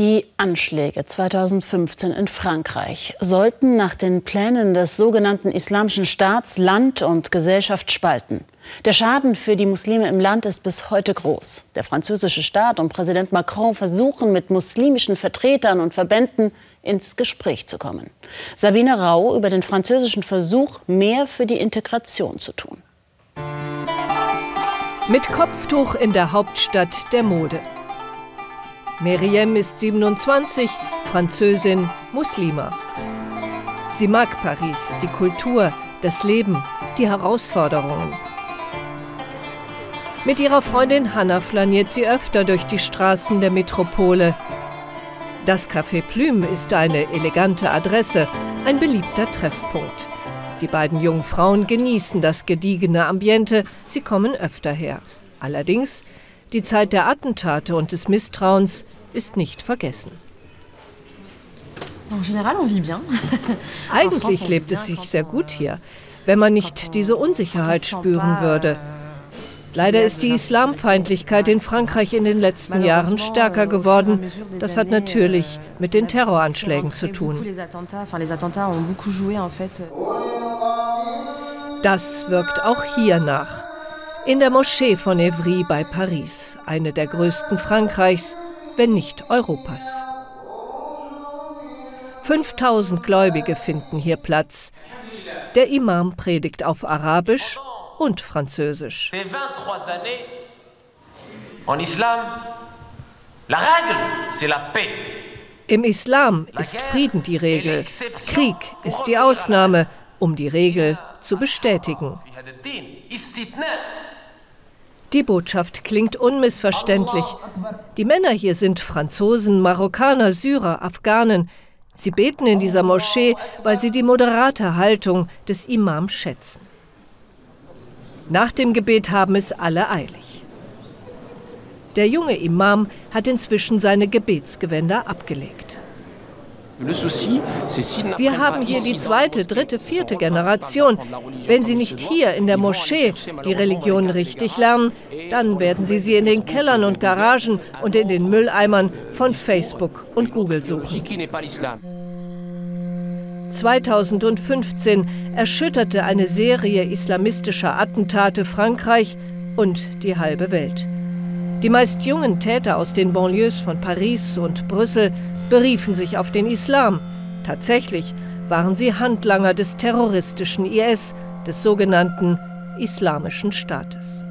Die Anschläge 2015 in Frankreich sollten nach den Plänen des sogenannten Islamischen Staats Land und Gesellschaft spalten. Der Schaden für die Muslime im Land ist bis heute groß. Der französische Staat und Präsident Macron versuchen mit muslimischen Vertretern und Verbänden ins Gespräch zu kommen. Sabine Rau über den französischen Versuch, mehr für die Integration zu tun. Mit Kopftuch in der Hauptstadt der Mode. Meriem ist 27, Französin, Muslima. Sie mag Paris, die Kultur, das Leben, die Herausforderungen. Mit ihrer Freundin Hannah flaniert sie öfter durch die Straßen der Metropole. Das Café Plume ist eine elegante Adresse, ein beliebter Treffpunkt. Die beiden jungen Frauen genießen das gediegene Ambiente, sie kommen öfter her. Allerdings die Zeit der Attentate und des Misstrauens ist nicht vergessen. Eigentlich lebt es sich sehr gut hier, wenn man nicht diese Unsicherheit spüren würde. Leider ist die Islamfeindlichkeit in Frankreich in den letzten Jahren stärker geworden. Das hat natürlich mit den Terroranschlägen zu tun. Das wirkt auch hier nach. In der Moschee von Evry bei Paris, eine der größten Frankreichs, wenn nicht Europas. 5000 Gläubige finden hier Platz. Der Imam predigt auf Arabisch und Französisch. Im Islam ist Frieden die Regel, Krieg ist die Ausnahme, um die Regel zu bestätigen. Die Botschaft klingt unmissverständlich. Die Männer hier sind Franzosen, Marokkaner, Syrer, Afghanen. Sie beten in dieser Moschee, weil sie die moderate Haltung des Imams schätzen. Nach dem Gebet haben es alle eilig. Der junge Imam hat inzwischen seine Gebetsgewänder abgelegt. Wir haben hier die zweite, dritte, vierte Generation. Wenn Sie nicht hier in der Moschee die Religion richtig lernen, dann werden Sie sie in den Kellern und Garagen und in den Mülleimern von Facebook und Google suchen. 2015 erschütterte eine Serie islamistischer Attentate Frankreich und die halbe Welt. Die meist jungen Täter aus den Banlieues von Paris und Brüssel beriefen sich auf den Islam. Tatsächlich waren sie Handlanger des terroristischen IS, des sogenannten Islamischen Staates.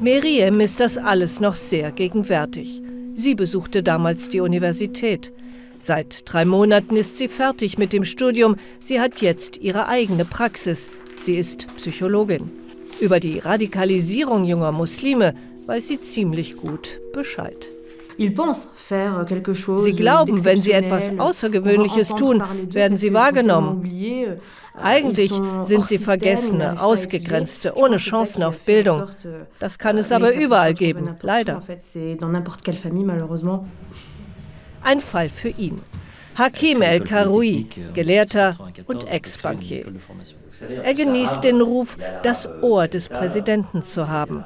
Meriem ist das alles noch sehr gegenwärtig. Sie besuchte damals die Universität. Seit drei Monaten ist sie fertig mit dem Studium. Sie hat jetzt ihre eigene Praxis. Sie ist Psychologin. Über die Radikalisierung junger Muslime weiß sie ziemlich gut Bescheid. Sie glauben, wenn sie etwas Außergewöhnliches tun, werden sie wahrgenommen. Euh, Eigentlich sind sie Vergessene, Ausgegrenzte, ohne Chancen auf Bildung. Das kann es aber überall geben, leider. Ein Fall für ihn. Hakim El-Karoui, Gelehrter und Ex-Bankier. Er genießt den Ruf, das Ohr des Präsidenten zu haben.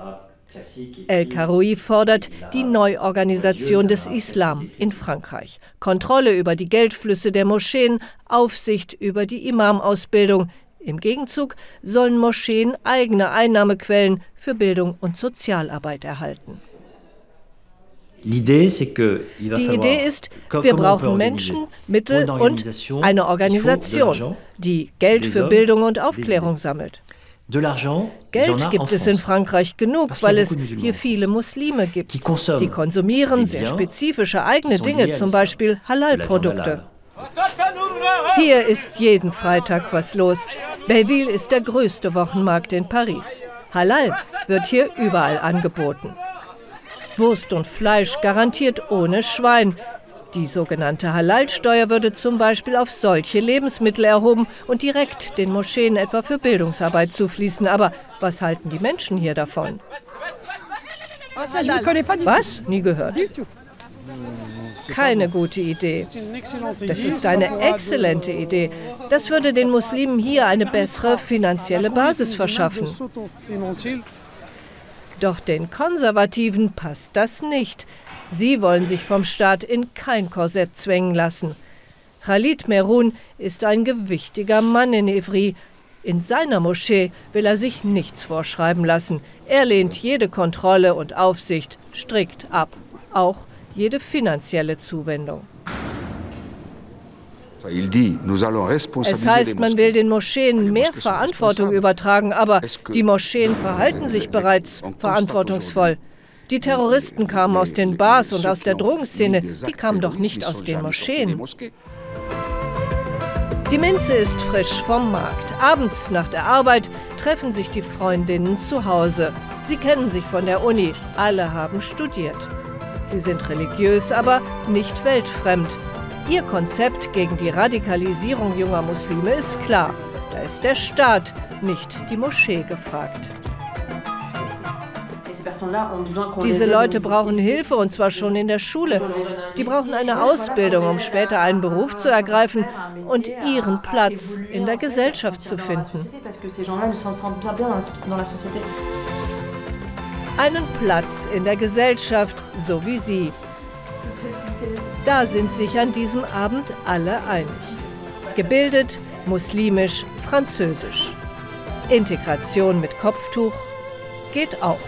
El-Karoui fordert die Neuorganisation des Islam in Frankreich, Kontrolle über die Geldflüsse der Moscheen, Aufsicht über die Imamausbildung. Im Gegenzug sollen Moscheen eigene Einnahmequellen für Bildung und Sozialarbeit erhalten. Die Idee ist, wir brauchen Menschen, Mittel und eine Organisation, die Geld für Bildung und Aufklärung sammelt. Geld gibt es in Frankreich genug, weil es hier viele Muslime gibt. Die konsumieren sehr spezifische eigene Dinge, zum Beispiel Halal-Produkte. Hier ist jeden Freitag was los. Belleville ist der größte Wochenmarkt in Paris. Halal wird hier überall angeboten. Wurst und Fleisch garantiert ohne Schwein. Die sogenannte Halal-Steuer würde zum Beispiel auf solche Lebensmittel erhoben und direkt den Moscheen etwa für Bildungsarbeit zufließen. Aber was halten die Menschen hier davon? Was? Nie gehört. Keine gute Idee. Das ist eine exzellente Idee. Das würde den Muslimen hier eine bessere finanzielle Basis verschaffen. Doch den Konservativen passt das nicht. Sie wollen sich vom Staat in kein Korsett zwängen lassen. Khalid Merun ist ein gewichtiger Mann in Ivry. In seiner Moschee will er sich nichts vorschreiben lassen. Er lehnt jede Kontrolle und Aufsicht strikt ab, auch jede finanzielle Zuwendung. Es heißt, man will den Moscheen mehr Verantwortung übertragen, aber die Moscheen verhalten sich bereits verantwortungsvoll. Die Terroristen kamen aus den Bars und aus der Drogenszene, die kamen doch nicht aus den Moscheen. Die Minze ist frisch vom Markt. Abends nach der Arbeit treffen sich die Freundinnen zu Hause. Sie kennen sich von der Uni, alle haben studiert. Sie sind religiös, aber nicht weltfremd. Ihr Konzept gegen die Radikalisierung junger Muslime ist klar. Da ist der Staat, nicht die Moschee gefragt. Diese Leute brauchen Hilfe und zwar schon in der Schule. Die brauchen eine Ausbildung, um später einen Beruf zu ergreifen und ihren Platz in der Gesellschaft zu finden. Einen Platz in der Gesellschaft, so wie Sie. Da sind sich an diesem Abend alle einig. Gebildet, muslimisch, französisch. Integration mit Kopftuch geht auch.